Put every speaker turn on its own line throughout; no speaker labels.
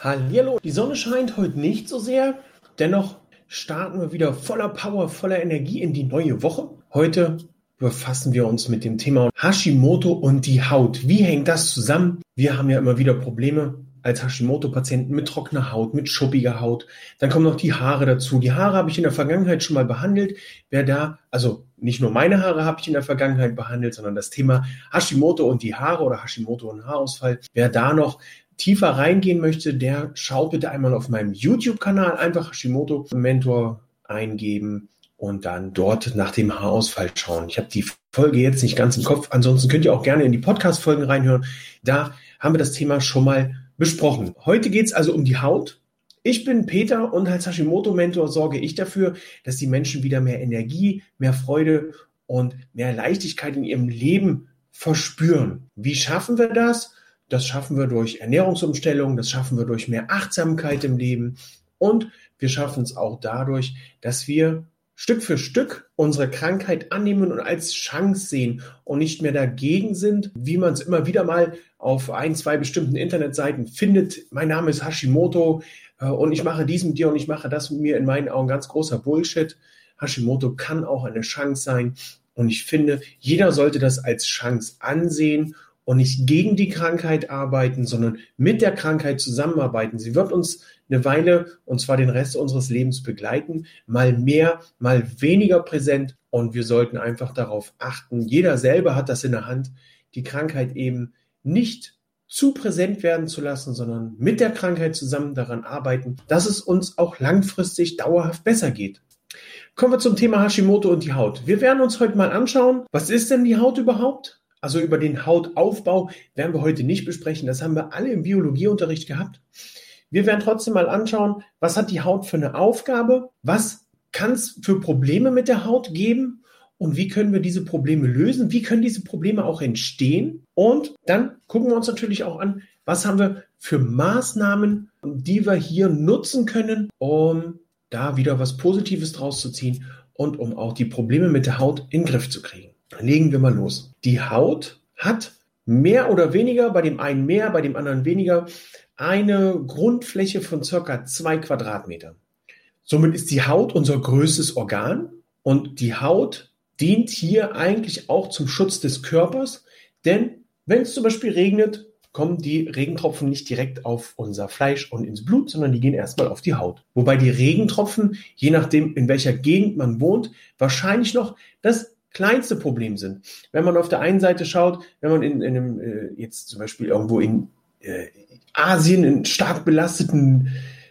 Hallo, die Sonne scheint heute nicht so sehr, dennoch starten wir wieder voller Power, voller Energie in die neue Woche. Heute befassen wir uns mit dem Thema Hashimoto und die Haut. Wie hängt das zusammen? Wir haben ja immer wieder Probleme als Hashimoto-Patienten mit trockener Haut, mit schuppiger Haut. Dann kommen noch die Haare dazu. Die Haare habe ich in der Vergangenheit schon mal behandelt. Wer da, also nicht nur meine Haare habe ich in der Vergangenheit behandelt, sondern das Thema Hashimoto und die Haare oder Hashimoto und Haarausfall. Wer da noch tiefer reingehen möchte, der schaut bitte einmal auf meinem YouTube-Kanal einfach Hashimoto Mentor eingeben und dann dort nach dem Haarausfall schauen. Ich habe die Folge jetzt nicht ganz im Kopf. Ansonsten könnt ihr auch gerne in die Podcast-Folgen reinhören. Da haben wir das Thema schon mal besprochen. Heute geht es also um die Haut. Ich bin Peter und als Hashimoto-Mentor sorge ich dafür, dass die Menschen wieder mehr Energie, mehr Freude und mehr Leichtigkeit in ihrem Leben verspüren. Wie schaffen wir das? Das schaffen wir durch Ernährungsumstellung, das schaffen wir durch mehr Achtsamkeit im Leben und wir schaffen es auch dadurch, dass wir Stück für Stück unsere Krankheit annehmen und als Chance sehen und nicht mehr dagegen sind, wie man es immer wieder mal auf ein, zwei bestimmten Internetseiten findet. Mein Name ist Hashimoto äh, und ich mache dies mit dir und ich mache das mit mir. In meinen Augen ganz großer Bullshit. Hashimoto kann auch eine Chance sein und ich finde, jeder sollte das als Chance ansehen und nicht gegen die Krankheit arbeiten, sondern mit der Krankheit zusammenarbeiten. Sie wird uns eine Weile, und zwar den Rest unseres Lebens begleiten, mal mehr, mal weniger präsent. Und wir sollten einfach darauf achten, jeder selber hat das in der Hand, die Krankheit eben nicht zu präsent werden zu lassen, sondern mit der Krankheit zusammen daran arbeiten, dass es uns auch langfristig dauerhaft besser geht. Kommen wir zum Thema Hashimoto und die Haut. Wir werden uns heute mal anschauen, was ist denn die Haut überhaupt? Also über den Hautaufbau werden wir heute nicht besprechen. Das haben wir alle im Biologieunterricht gehabt. Wir werden trotzdem mal anschauen, was hat die Haut für eine Aufgabe? Was kann es für Probleme mit der Haut geben? Und wie können wir diese Probleme lösen? Wie können diese Probleme auch entstehen? Und dann gucken wir uns natürlich auch an, was haben wir für Maßnahmen, die wir hier nutzen können, um da wieder was Positives draus zu ziehen und um auch die Probleme mit der Haut in den Griff zu kriegen. Legen wir mal los. Die Haut hat mehr oder weniger, bei dem einen mehr, bei dem anderen weniger, eine Grundfläche von circa zwei Quadratmetern. Somit ist die Haut unser größtes Organ und die Haut dient hier eigentlich auch zum Schutz des Körpers, denn wenn es zum Beispiel regnet, kommen die Regentropfen nicht direkt auf unser Fleisch und ins Blut, sondern die gehen erstmal auf die Haut. Wobei die Regentropfen, je nachdem in welcher Gegend man wohnt, wahrscheinlich noch das kleinste Problem sind. Wenn man auf der einen Seite schaut, wenn man in, in einem, äh, jetzt zum Beispiel irgendwo in äh, Asien in stark belasteten,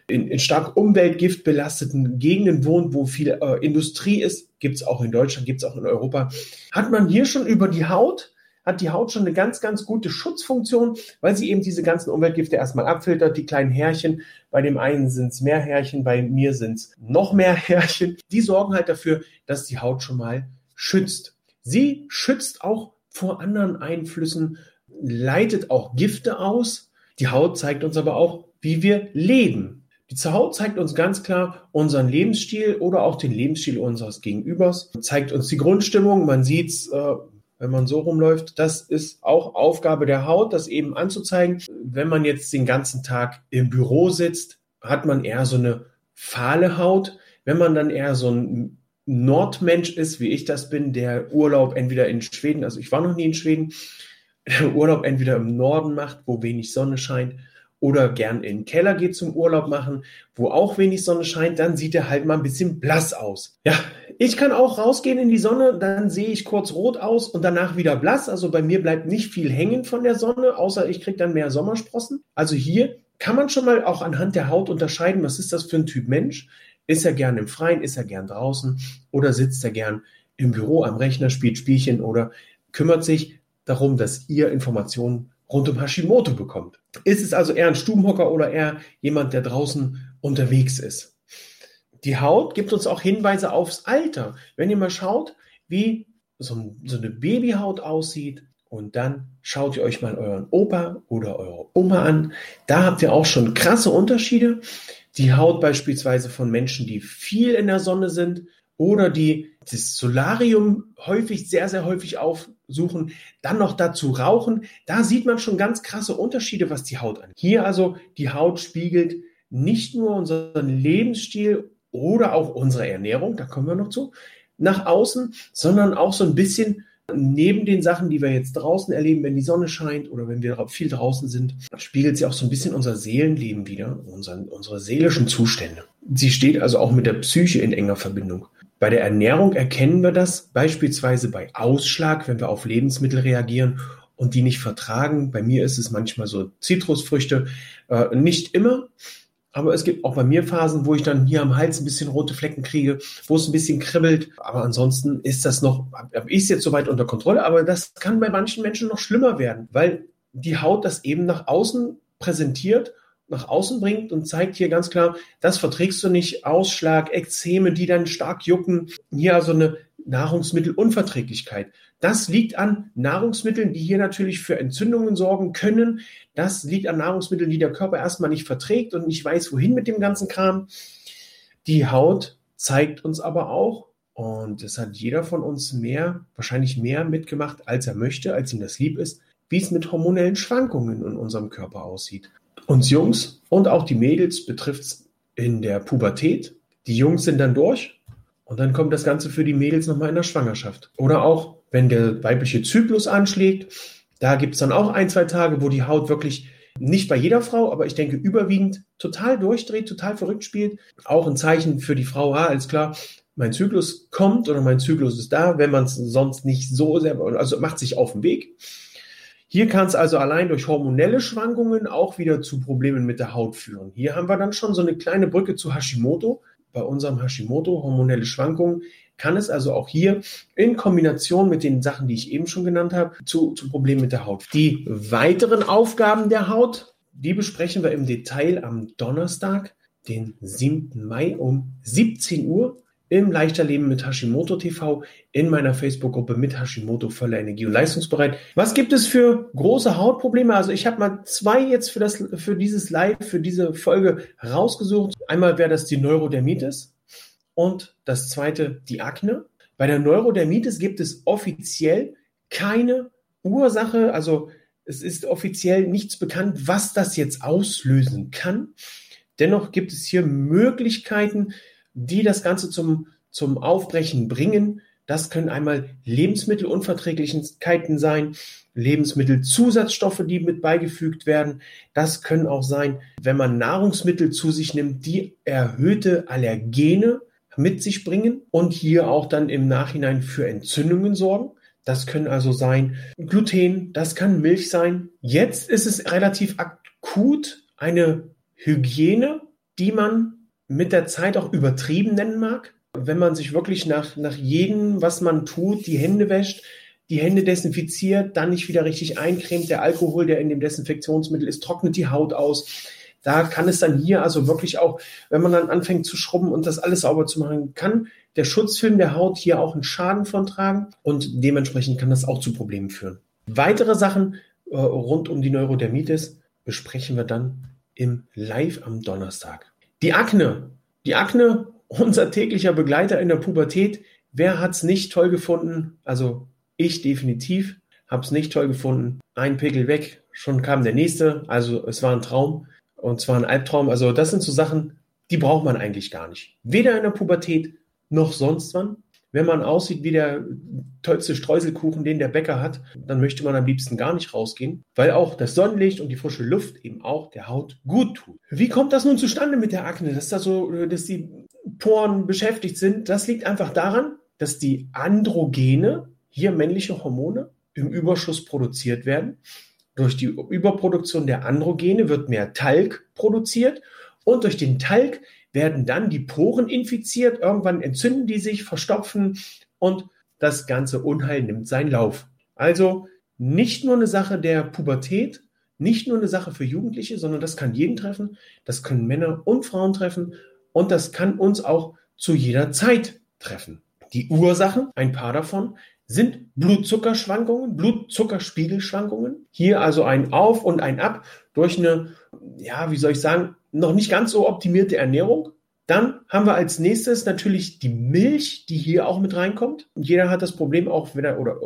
in, in stark Umweltgift belasteten Gegenden wohnt, wo viel äh, Industrie ist, gibt's auch in Deutschland, gibt's auch in Europa, hat man hier schon über die Haut hat die Haut schon eine ganz, ganz gute Schutzfunktion, weil sie eben diese ganzen Umweltgifte erstmal abfiltert. Die kleinen Härchen, bei dem einen sind es mehr Härchen, bei mir sind es noch mehr Härchen. Die sorgen halt dafür, dass die Haut schon mal schützt. Sie schützt auch vor anderen Einflüssen, leitet auch Gifte aus. Die Haut zeigt uns aber auch, wie wir leben. Die Haut zeigt uns ganz klar unseren Lebensstil oder auch den Lebensstil unseres Gegenübers, zeigt uns die Grundstimmung. Man sieht es, äh, wenn man so rumläuft. Das ist auch Aufgabe der Haut, das eben anzuzeigen. Wenn man jetzt den ganzen Tag im Büro sitzt, hat man eher so eine fahle Haut. Wenn man dann eher so ein Nordmensch ist, wie ich das bin, der Urlaub entweder in Schweden, also ich war noch nie in Schweden, der Urlaub entweder im Norden macht, wo wenig Sonne scheint, oder gern in den Keller geht zum Urlaub machen, wo auch wenig Sonne scheint, dann sieht er halt mal ein bisschen blass aus. Ja, ich kann auch rausgehen in die Sonne, dann sehe ich kurz rot aus und danach wieder blass. Also bei mir bleibt nicht viel hängen von der Sonne, außer ich kriege dann mehr Sommersprossen. Also hier kann man schon mal auch anhand der Haut unterscheiden, was ist das für ein Typ Mensch. Ist er gern im Freien, ist er gern draußen oder sitzt er gern im Büro am Rechner, spielt Spielchen oder kümmert sich darum, dass ihr Informationen rund um Hashimoto bekommt. Ist es also eher ein Stubenhocker oder eher jemand, der draußen unterwegs ist? Die Haut gibt uns auch Hinweise aufs Alter. Wenn ihr mal schaut, wie so, so eine Babyhaut aussieht, und dann schaut ihr euch mal euren Opa oder eure Oma an. Da habt ihr auch schon krasse Unterschiede. Die Haut beispielsweise von Menschen, die viel in der Sonne sind oder die das Solarium häufig, sehr, sehr häufig aufsuchen, dann noch dazu rauchen. Da sieht man schon ganz krasse Unterschiede, was die Haut angeht. Hier also die Haut spiegelt nicht nur unseren Lebensstil oder auch unsere Ernährung, da kommen wir noch zu, nach außen, sondern auch so ein bisschen neben den Sachen, die wir jetzt draußen erleben, wenn die Sonne scheint oder wenn wir viel draußen sind, spiegelt sie auch so ein bisschen unser Seelenleben wieder, unseren, unsere seelischen Zustände. Sie steht also auch mit der Psyche in enger Verbindung. Bei der Ernährung erkennen wir das beispielsweise bei Ausschlag, wenn wir auf Lebensmittel reagieren und die nicht vertragen. Bei mir ist es manchmal so Zitrusfrüchte, äh, nicht immer, aber es gibt auch bei mir Phasen, wo ich dann hier am Hals ein bisschen rote Flecken kriege, wo es ein bisschen kribbelt. Aber ansonsten ist das noch, habe ich es jetzt soweit unter Kontrolle, aber das kann bei manchen Menschen noch schlimmer werden, weil die Haut das eben nach außen präsentiert, nach außen bringt und zeigt hier ganz klar, das verträgst du nicht, Ausschlag, Ekzeme, die dann stark jucken. Hier also eine Nahrungsmittelunverträglichkeit. Das liegt an Nahrungsmitteln, die hier natürlich für Entzündungen sorgen können. Das liegt an Nahrungsmitteln, die der Körper erstmal nicht verträgt und nicht weiß, wohin mit dem ganzen Kram. Die Haut zeigt uns aber auch, und das hat jeder von uns mehr, wahrscheinlich mehr mitgemacht, als er möchte, als ihm das lieb ist, wie es mit hormonellen Schwankungen in unserem Körper aussieht. Uns Jungs und auch die Mädels betrifft es in der Pubertät. Die Jungs sind dann durch und dann kommt das Ganze für die Mädels nochmal in der Schwangerschaft. Oder auch wenn der weibliche Zyklus anschlägt, da gibt es dann auch ein, zwei Tage, wo die Haut wirklich nicht bei jeder Frau, aber ich denke überwiegend total durchdreht, total verrückt spielt. Auch ein Zeichen für die Frau, ah, alles klar, mein Zyklus kommt oder mein Zyklus ist da, wenn man es sonst nicht so sehr, also macht sich auf den Weg. Hier kann es also allein durch hormonelle Schwankungen auch wieder zu Problemen mit der Haut führen. Hier haben wir dann schon so eine kleine Brücke zu Hashimoto. Bei unserem Hashimoto, hormonelle Schwankungen, kann es also auch hier in Kombination mit den Sachen, die ich eben schon genannt habe, zu, zu Problemen mit der Haut. Die weiteren Aufgaben der Haut, die besprechen wir im Detail am Donnerstag, den 7. Mai um 17 Uhr im Leichter Leben mit Hashimoto TV in meiner Facebook-Gruppe mit Hashimoto voller Energie und leistungsbereit. Was gibt es für große Hautprobleme? Also ich habe mal zwei jetzt für das für dieses Live, für diese Folge rausgesucht. Einmal wäre das die Neurodermitis und das zweite die Akne. Bei der Neurodermitis gibt es offiziell keine Ursache, also es ist offiziell nichts bekannt, was das jetzt auslösen kann. Dennoch gibt es hier Möglichkeiten, die das Ganze zum, zum Aufbrechen bringen. Das können einmal Lebensmittelunverträglichkeiten sein, Lebensmittelzusatzstoffe, die mit beigefügt werden. Das können auch sein, wenn man Nahrungsmittel zu sich nimmt, die erhöhte Allergene mit sich bringen und hier auch dann im Nachhinein für Entzündungen sorgen. Das können also sein Gluten, das kann Milch sein. Jetzt ist es relativ akut eine Hygiene, die man mit der Zeit auch übertrieben nennen mag. Wenn man sich wirklich nach, nach jedem, was man tut, die Hände wäscht, die Hände desinfiziert, dann nicht wieder richtig eincremt, der Alkohol, der in dem Desinfektionsmittel ist, trocknet die Haut aus da kann es dann hier also wirklich auch, wenn man dann anfängt zu schrubben und das alles sauber zu machen, kann der Schutzfilm der Haut hier auch einen Schaden von tragen und dementsprechend kann das auch zu Problemen führen. Weitere Sachen äh, rund um die Neurodermitis besprechen wir dann im Live am Donnerstag. Die Akne. Die Akne, unser täglicher Begleiter in der Pubertät. Wer hat's nicht toll gefunden? Also ich definitiv hab's nicht toll gefunden. Ein Pickel weg, schon kam der nächste. Also es war ein Traum. Und zwar ein Albtraum. Also das sind so Sachen, die braucht man eigentlich gar nicht. Weder in der Pubertät noch sonst wann. Wenn man aussieht wie der tollste Streuselkuchen, den der Bäcker hat, dann möchte man am liebsten gar nicht rausgehen, weil auch das Sonnenlicht und die frische Luft eben auch der Haut gut tut. Wie kommt das nun zustande mit der Akne, dass da so, dass die Poren beschäftigt sind? Das liegt einfach daran, dass die Androgene, hier männliche Hormone, im Überschuss produziert werden durch die Überproduktion der Androgene wird mehr Talg produziert und durch den Talg werden dann die Poren infiziert. Irgendwann entzünden die sich, verstopfen und das ganze Unheil nimmt seinen Lauf. Also nicht nur eine Sache der Pubertät, nicht nur eine Sache für Jugendliche, sondern das kann jeden treffen, das können Männer und Frauen treffen und das kann uns auch zu jeder Zeit treffen. Die Ursachen, ein paar davon, sind Blutzuckerschwankungen, Blutzuckerspiegelschwankungen. Hier also ein Auf und ein Ab durch eine, ja, wie soll ich sagen, noch nicht ganz so optimierte Ernährung. Dann haben wir als nächstes natürlich die Milch, die hier auch mit reinkommt. Und jeder hat das Problem auch, wenn er, oder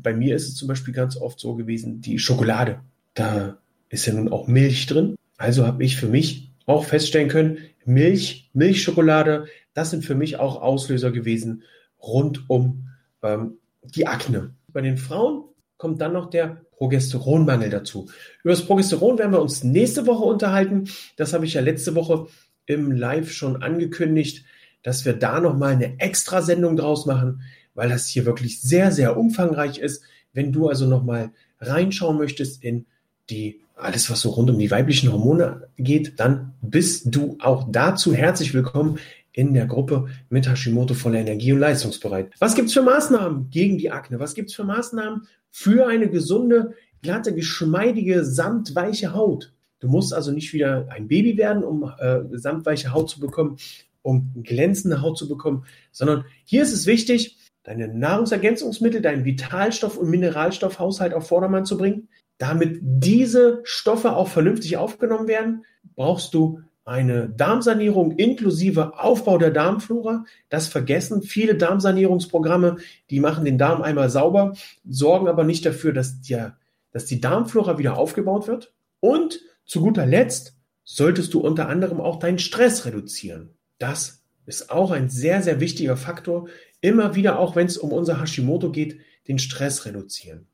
bei mir ist es zum Beispiel ganz oft so gewesen, die Schokolade. Da ist ja nun auch Milch drin. Also habe ich für mich auch feststellen können, Milch, Milchschokolade, das sind für mich auch Auslöser gewesen rund um ähm, die Akne. Bei den Frauen kommt dann noch der Progesteronmangel dazu. Über das Progesteron werden wir uns nächste Woche unterhalten. Das habe ich ja letzte Woche im Live schon angekündigt, dass wir da nochmal eine extra Sendung draus machen, weil das hier wirklich sehr, sehr umfangreich ist. Wenn du also nochmal reinschauen möchtest in die alles, was so rund um die weiblichen Hormone geht, dann bist du auch dazu herzlich willkommen in der Gruppe mit Hashimoto voller Energie und leistungsbereit. Was gibt's für Maßnahmen gegen die Akne? Was gibt's für Maßnahmen für eine gesunde, glatte, geschmeidige, samtweiche Haut? Du musst also nicht wieder ein Baby werden, um äh, samtweiche Haut zu bekommen, um glänzende Haut zu bekommen, sondern hier ist es wichtig, deine Nahrungsergänzungsmittel, deinen Vitalstoff- und Mineralstoffhaushalt auf Vordermann zu bringen. Damit diese Stoffe auch vernünftig aufgenommen werden, brauchst du eine Darmsanierung inklusive Aufbau der Darmflora. Das vergessen viele Darmsanierungsprogramme, die machen den Darm einmal sauber, sorgen aber nicht dafür, dass, der, dass die Darmflora wieder aufgebaut wird. Und zu guter Letzt solltest du unter anderem auch deinen Stress reduzieren. Das ist auch ein sehr, sehr wichtiger Faktor. Immer wieder, auch wenn es um unser Hashimoto geht, den Stress reduzieren.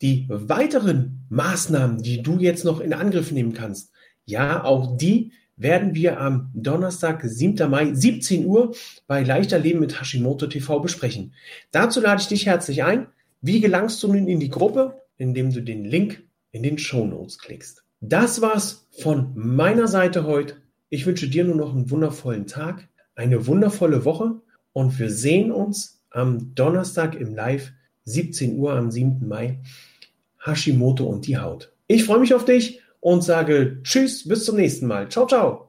Die weiteren Maßnahmen, die du jetzt noch in Angriff nehmen kannst, ja, auch die werden wir am Donnerstag, 7. Mai, 17 Uhr bei Leichter Leben mit Hashimoto TV besprechen. Dazu lade ich dich herzlich ein. Wie gelangst du nun in die Gruppe? Indem du den Link in den Show Notes klickst. Das war's von meiner Seite heute. Ich wünsche dir nur noch einen wundervollen Tag, eine wundervolle Woche und wir sehen uns am Donnerstag im Live, 17 Uhr am 7. Mai. Hashimoto und die Haut. Ich freue mich auf dich und sage Tschüss, bis zum nächsten Mal. Ciao, ciao.